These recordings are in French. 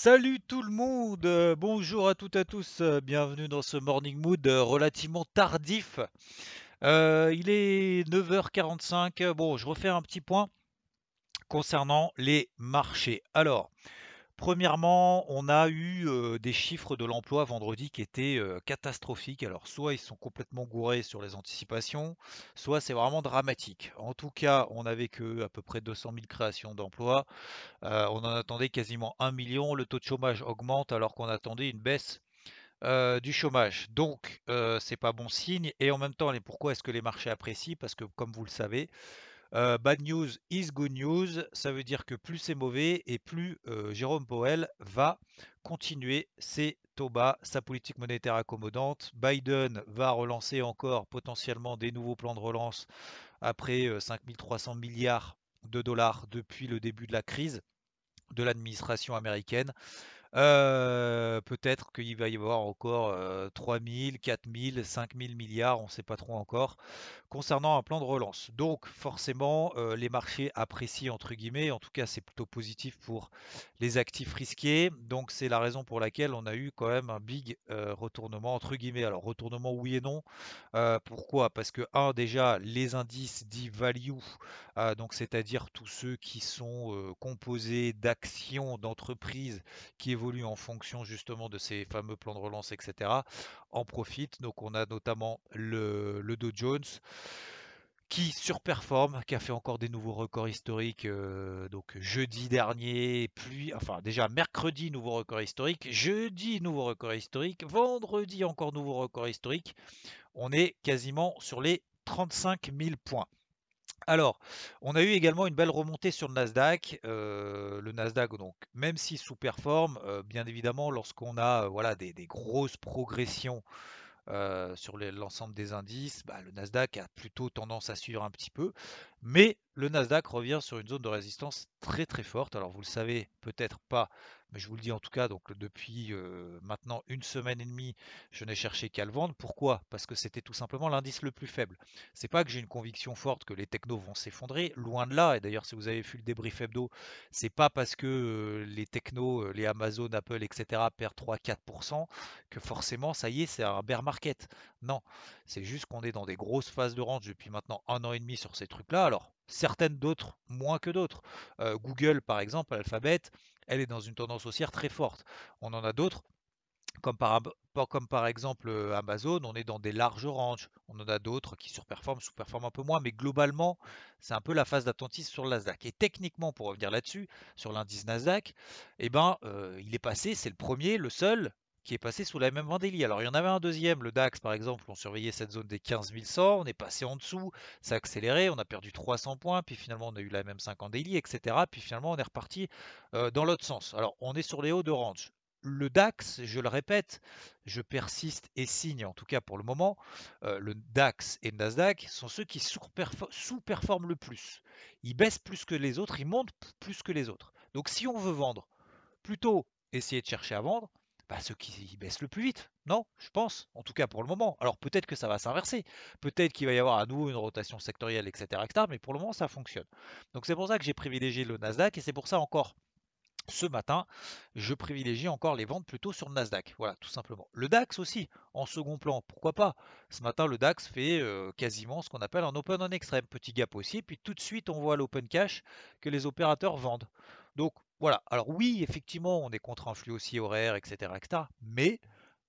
Salut tout le monde, euh, bonjour à toutes et à tous, euh, bienvenue dans ce morning mood euh, relativement tardif. Il est 9h45, bon je refais un petit point concernant les marchés. Alors, premièrement, on a eu des chiffres de l'emploi vendredi qui étaient catastrophiques. Alors, soit ils sont complètement gourés sur les anticipations, soit c'est vraiment dramatique. En tout cas, on avait que à peu près 200 000 créations d'emplois. Euh, on en attendait quasiment 1 million. Le taux de chômage augmente alors qu'on attendait une baisse du chômage. Donc, euh, c'est pas bon signe. Et en même temps, pourquoi est-ce que les marchés apprécient? Parce que, comme vous le savez, euh, bad news is good news. Ça veut dire que plus c'est mauvais et plus euh, Jérôme Powell va continuer ses taux bas, sa politique monétaire accommodante. Biden va relancer encore potentiellement des nouveaux plans de relance après euh, 5300 milliards de dollars depuis le début de la crise de l'administration américaine. Euh, peut-être qu'il va y avoir encore euh, 3 000, 4 000, 5 000 milliards, on ne sait pas trop encore, concernant un plan de relance. Donc forcément, euh, les marchés apprécient, entre guillemets, en tout cas c'est plutôt positif pour les actifs risqués. Donc c'est la raison pour laquelle on a eu quand même un big euh, retournement, entre guillemets. Alors retournement oui et non. Pourquoi? Parce que, un, déjà, les indices dits value, donc c'est-à-dire tous ceux qui sont composés d'actions d'entreprises qui évoluent en fonction justement de ces fameux plans de relance, etc., en profitent. Donc on a notamment le, le Dow Jones qui surperforme, qui a fait encore des nouveaux records historiques. euh, donc jeudi dernier, puis enfin déjà mercredi nouveau record historique, jeudi nouveau record historique, vendredi encore nouveau record historique. On est quasiment sur les 35 000 points. Alors, on a eu également une belle remontée sur le Nasdaq. Euh, le Nasdaq, donc, même s'il sous-performe, euh, bien évidemment, lorsqu'on a euh, voilà, des, grosses progressions sur l'ensemble des indices, bah, le Nasdaq a plutôt tendance à suivre un petit peu. Mais le Nasdaq revient sur une zone de résistance très très forte. Alors, vous le savez peut-être pas, mais je vous le dis en tout cas, donc depuis euh, maintenant une semaine et demie, je n'ai cherché qu'à le vendre. Pourquoi? Parce que c'était tout simplement l'indice le plus faible. C'est pas que j'ai une conviction forte que les technos vont s'effondrer, loin de là. Et d'ailleurs, si vous avez vu le débrief hebdo, c'est pas parce que euh, les technos, euh, les Amazon, Apple, etc. perdent 3-4% que forcément, ça y est, c'est un bear market. Non, c'est juste qu'on est dans des grosses phases de range depuis maintenant un an et demi sur ces trucs-là. Certaines d'autres moins que d'autres. Euh, Google, par exemple, Alphabet, elle est dans une tendance haussière très forte. On en a d'autres comme par exemple euh, Amazon, on est dans des larges ranges. On en a d'autres qui surperforment, sous-performent un peu moins, mais globalement, c'est un peu la phase d'attentisme sur le Nasdaq. Et techniquement, pour revenir là-dessus, sur l'indice Nasdaq, eh ben, euh, il est passé, c'est le premier, le seul qui est passé sous la même vendélie. Alors il y en avait un deuxième, le DAX par exemple, on surveillait cette zone des 15 100, on est passé en dessous, ça a accéléré, on a perdu 300 points, puis finalement on a eu la même 5 en daily, etc. Puis finalement on est reparti euh, dans l'autre sens. Alors on est sur les hauts de range le DAX, je le répète, je persiste et signe, en tout cas pour le moment, euh, le DAX et le Nasdaq sont ceux qui sous-perfor- sous-performent le plus. Ils baissent plus que les autres, ils montent plus que les autres. Donc si on veut vendre, plutôt essayer de chercher à vendre, bah, ceux qui baissent le plus vite. Non, je pense, en tout cas pour le moment. Alors peut-être que ça va s'inverser, peut-être qu'il va y avoir à nouveau une rotation sectorielle, etc., etc., mais pour le moment ça fonctionne. Donc c'est pour ça que j'ai privilégié le Nasdaq et c'est pour ça encore ce matin, je privilégie encore les ventes plutôt sur le Nasdaq. Voilà, tout simplement. Le DAX aussi, en second plan, pourquoi pas? Ce matin, le DAX fait euh, quasiment ce qu'on appelle un open en extrême. Petit gap aussi, puis tout de suite, on voit l'open cash que les opérateurs vendent. Donc voilà, alors oui, effectivement, on est contre un flux aussi horaire, etc., mais,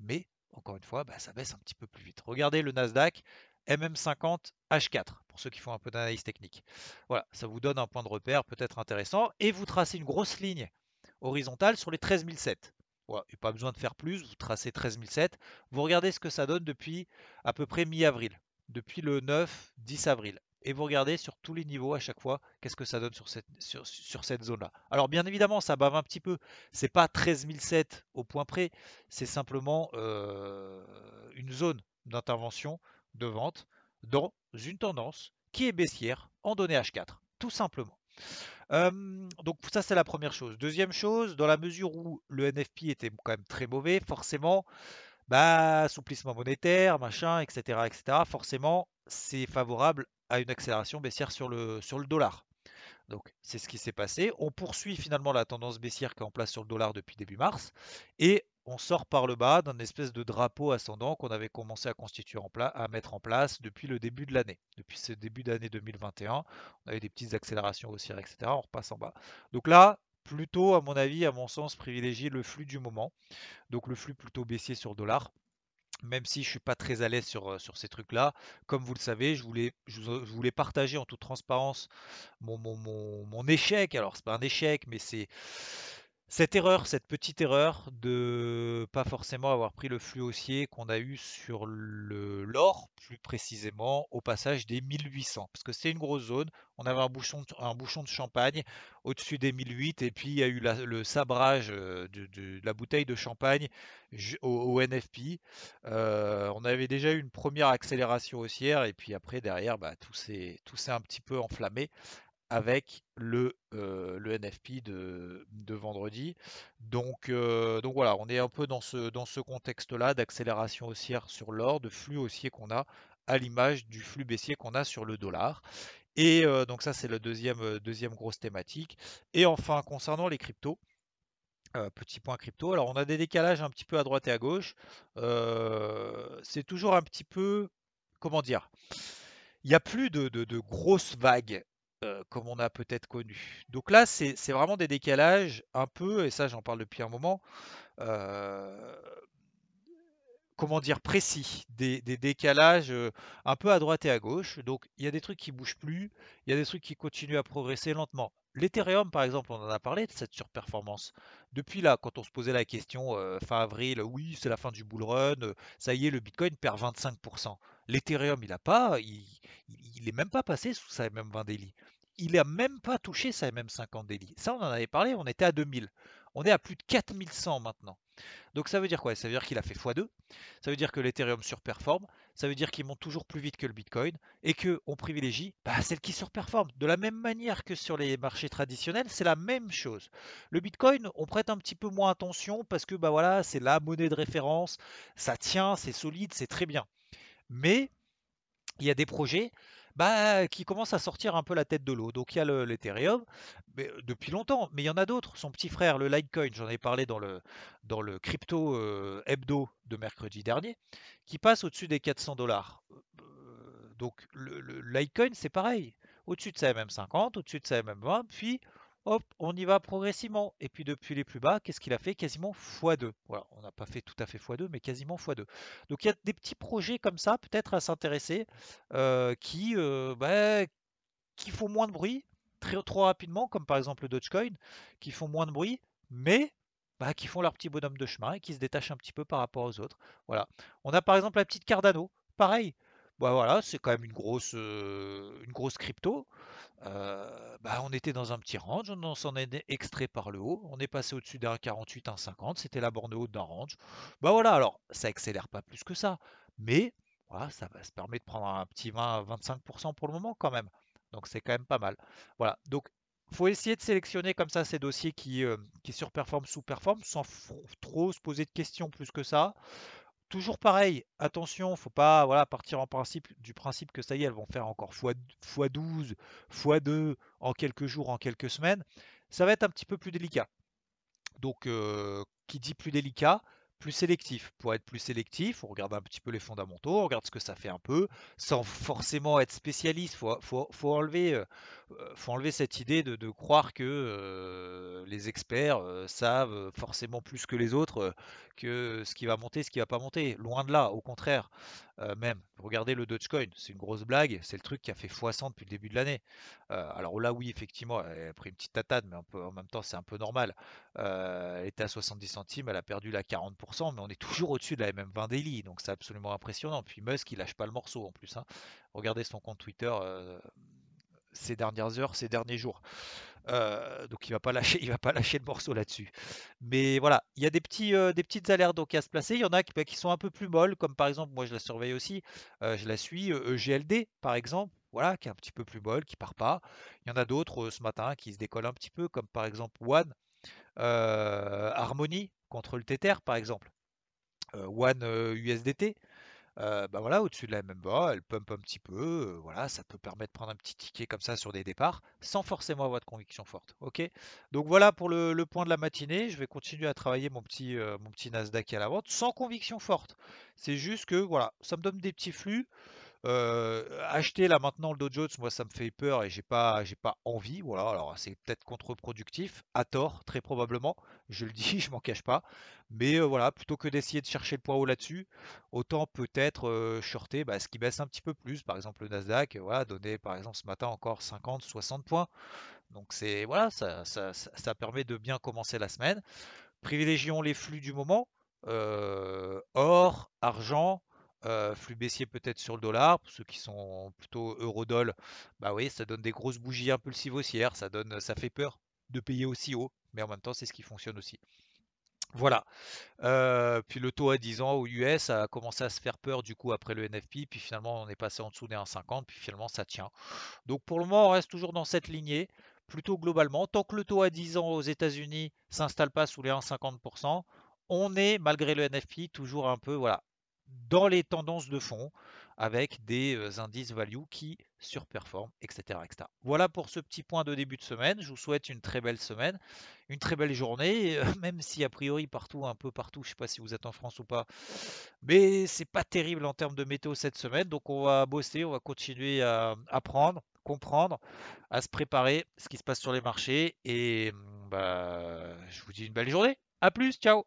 mais, encore une fois, bah, ça baisse un petit peu plus vite. Regardez le Nasdaq, MM50 H4, pour ceux qui font un peu d'analyse technique. Voilà, ça vous donne un point de repère peut-être intéressant, et vous tracez une grosse ligne horizontale sur les 13007. Voilà, et pas besoin de faire plus, vous tracez 13007. Vous regardez ce que ça donne depuis à peu près mi-avril, depuis le 9-10 avril. Et vous regardez sur tous les niveaux à chaque fois qu'est-ce que ça donne sur cette, sur, cette zone-là. Alors bien évidemment, ça bave un petit peu. C'est pas 13007 au point près, c'est simplement euh, une zone d'intervention de vente dans une tendance qui est baissière en données H4, tout simplement. donc ça c'est la première chose. Deuxième chose, dans la mesure où le NFP était quand même très mauvais, forcément, bah, assouplissement monétaire, machin, etc., etc., forcément, c'est favorable à une accélération baissière sur le, sur le dollar. Donc c'est ce qui s'est passé. On poursuit finalement la tendance baissière qui est en place sur le dollar depuis début mars. Et on sort par le bas d'un espèce de drapeau ascendant qu'on avait commencé à constituer en place, à mettre en place depuis le début de l'année. Depuis ce début d'année 2021, on avait des petites accélérations haussières, etc. On repasse en bas. Donc là, plutôt, à mon avis, à mon sens, privilégier le flux du moment. Donc le flux plutôt baissier sur le dollar même si je suis pas très à l'aise sur, euh, sur ces trucs-là. Comme vous le savez, je voulais, partager en toute transparence mon, mon échec. Alors, c'est pas un échec, mais c'est cette erreur, cette petite erreur de pas forcément avoir pris le flux haussier qu'on a eu sur l'or, plus précisément au passage des 1800, parce que c'est une grosse zone. On avait un bouchon, de, un bouchon de champagne au-dessus des 1008, et puis il y a eu le sabrage euh, de, la bouteille de champagne au, NFP. Euh, on avait déjà eu une première accélération haussière, et puis après derrière, bah, tout s'est un petit peu enflammé avec le, euh, le NFP de, vendredi. Donc, euh, donc voilà, on est un peu dans ce, dans ce contexte-là d'accélération haussière sur l'or, de flux haussier qu'on a à l'image du flux baissier qu'on a sur le dollar. Et euh, donc ça c'est la deuxième, deuxième grosse thématique. Et enfin concernant les cryptos, petit point crypto. Alors on a des décalages un petit peu à droite et à gauche. c'est toujours un petit peu, comment dire, il n'y a plus de, de, grosses vagues euh, comme on a peut-être connu. Donc là, c'est vraiment des décalages un peu, et ça j'en parle depuis un moment, euh, comment dire, précis, des, décalages euh, un peu à droite et à gauche. Donc il y a des trucs qui bougent plus, il y a des trucs qui continuent à progresser lentement. L'Ethereum, par exemple, on en a parlé de cette surperformance. Depuis là, quand on se posait la question fin avril, oui, c'est la fin du bull run, ça y est, le Bitcoin perd 25%. L'Ethereum, il a pas, il, il, est même pas passé sous sa MM20 daily. Il n'a même pas touché sa MM50 daily. Ça, on en avait parlé, on était à 2000. On est à plus de 4100 maintenant. Donc ça veut dire quoi? Ça veut dire qu'il a fait x2. Ça veut dire que l'Ethereum surperforme. Ça veut dire qu'il monte toujours plus vite que le Bitcoin et que on privilégie bah, celle qui surperforme. De la même manière que sur les marchés traditionnels, c'est la même chose. Le Bitcoin, on prête un petit peu moins attention parce que bah voilà, c'est la monnaie de référence, ça tient, c'est solide, c'est très bien. Mais il y a des projets bah, qui commencent à sortir un peu la tête de l'eau. Donc il y a l'Ethereum depuis longtemps, mais il y en a d'autres. Son petit frère, le Litecoin, j'en ai parlé dans le, dans le crypto hebdo de mercredi dernier, qui passe au-dessus des 400 dollars. Donc le, le Litecoin, c'est pareil. Au-dessus de sa MM50, au-dessus de sa MM20, puis hop, on y va progressivement. Et puis depuis les plus bas, qu'est-ce qu'il a fait? Quasiment x2. Voilà, on n'a pas fait tout à fait x2, mais quasiment x2. Donc il y a des petits projets comme ça, peut-être à s'intéresser, euh, qui, euh, bah, qui font moins de bruit trop rapidement, comme par exemple le Dogecoin, qui font moins de bruit, mais bah, qui font leur petit bonhomme de chemin et qui se détachent un petit peu par rapport aux autres. Voilà. On a par exemple la petite Cardano, pareil. Bah voilà, c'est quand même une grosse, euh, une grosse crypto. Euh, bah, on était dans un petit range, on s'en est extrait par le haut, on est passé au-dessus d'un 48, un 50, c'était la borne haute d'un range. Bah voilà, alors ça accélère pas plus que ça, mais voilà, ça va se permet de prendre un petit 20-25% pour le moment quand même. Donc c'est quand même pas mal. Voilà, donc faut essayer de sélectionner comme ça ces dossiers qui, euh, qui surperforment, sous-performent, sans trop se poser de questions plus que ça. Toujours pareil, attention, faut pas voilà, partir en principe, du principe que ça y est, elles vont faire encore x12, x2 en quelques jours, en quelques semaines. Ça va être un petit peu plus délicat. Donc, qui dit plus délicat, plus sélectif. Pour être plus sélectif, on regarde un petit peu les fondamentaux, on regarde ce que ça fait un peu, sans forcément être spécialiste. Il enlever, euh, faut enlever cette idée de, croire que les experts savent forcément plus que les autres que ce qui va monter, ce qui va pas monter. Loin de là, au contraire. même, regardez le Dogecoin, c'est une grosse blague, c'est le truc qui a fait x100 depuis le début de l'année. alors là, oui, effectivement, elle a pris une petite tatade, mais en même temps, c'est un peu normal. Elle était à 70 centimes, elle a perdu la 40%, mais on est toujours au-dessus de la MM20 daily, donc c'est absolument impressionnant. Puis Musk, il lâche pas le morceau en plus. Hein. Regardez son compte Twitter ces dernières heures, ces derniers jours. Euh, donc il va pas lâcher, il va pas lâcher le morceau là-dessus. Mais voilà, il y a des euh, petites alertes donc à se placer. Il y en a bah, qui, sont un peu plus molles, comme par exemple, moi je la surveille aussi, euh, je la suis, EGLD par exemple, voilà, qui est un petit peu plus molle, qui part pas. Il y en a d'autres ce matin qui se décollent un petit peu, comme par exemple One, Harmony contre le Tether par exemple, One USDT. Euh, bah voilà, au-dessus de la MMBA, elle pump un petit peu, euh, voilà, ça peut permettre de prendre un petit ticket comme ça sur des départs, sans forcément avoir de conviction forte. Ok? Donc voilà pour le, point de la matinée. Je vais continuer à travailler mon petit, euh, mon petit Nasdaq à la vente, sans conviction forte. C'est juste que voilà, ça me donne des petits flux. Euh, acheter là maintenant le Dow Jones, moi ça me fait peur et j'ai pas, pas envie. Voilà, alors c'est peut-être contre-productif, à tort, très probablement. Je le dis, je m'en cache pas. Mais euh, voilà, plutôt que d'essayer de chercher le point haut là-dessus, autant peut-être euh, shorter bah, ce qui baisse un petit peu plus. Par exemple, le Nasdaq, voilà, donné par exemple ce matin encore 50, 60 points. Donc c'est voilà, ça, permet de bien commencer la semaine. Privilégions les flux du moment. or, argent, euh, flux baissier peut-être sur le dollar, pour ceux qui sont plutôt euro-doll, bah oui, ça donne des grosses bougies impulsives haussières, ça donne, ça fait peur de payer aussi haut, mais en même temps c'est ce qui fonctionne aussi. Voilà. Euh, puis le taux à 10 ans au US a commencé à se faire peur du coup après le NFP, puis finalement on est passé en dessous des 1,50, puis finalement ça tient. Donc pour le moment on reste toujours dans cette lignée, plutôt globalement. Tant que le taux à 10 ans aux États-Unis s'installe pas sous les 1,50%, on est malgré le NFP toujours un peu voilà dans les tendances de fond avec des euh, indices value qui surperforment, etc., etc. Voilà pour ce petit point de début de semaine. Je vous souhaite une très belle semaine, une très belle journée, même si a priori partout, un peu partout, je ne sais pas si vous êtes en France ou pas, mais c'est pas terrible en termes de météo cette semaine. Donc on va bosser, on va continuer à apprendre, comprendre, à se préparer ce qui se passe sur les marchés. Et bah, je vous dis une belle journée. À plus, ciao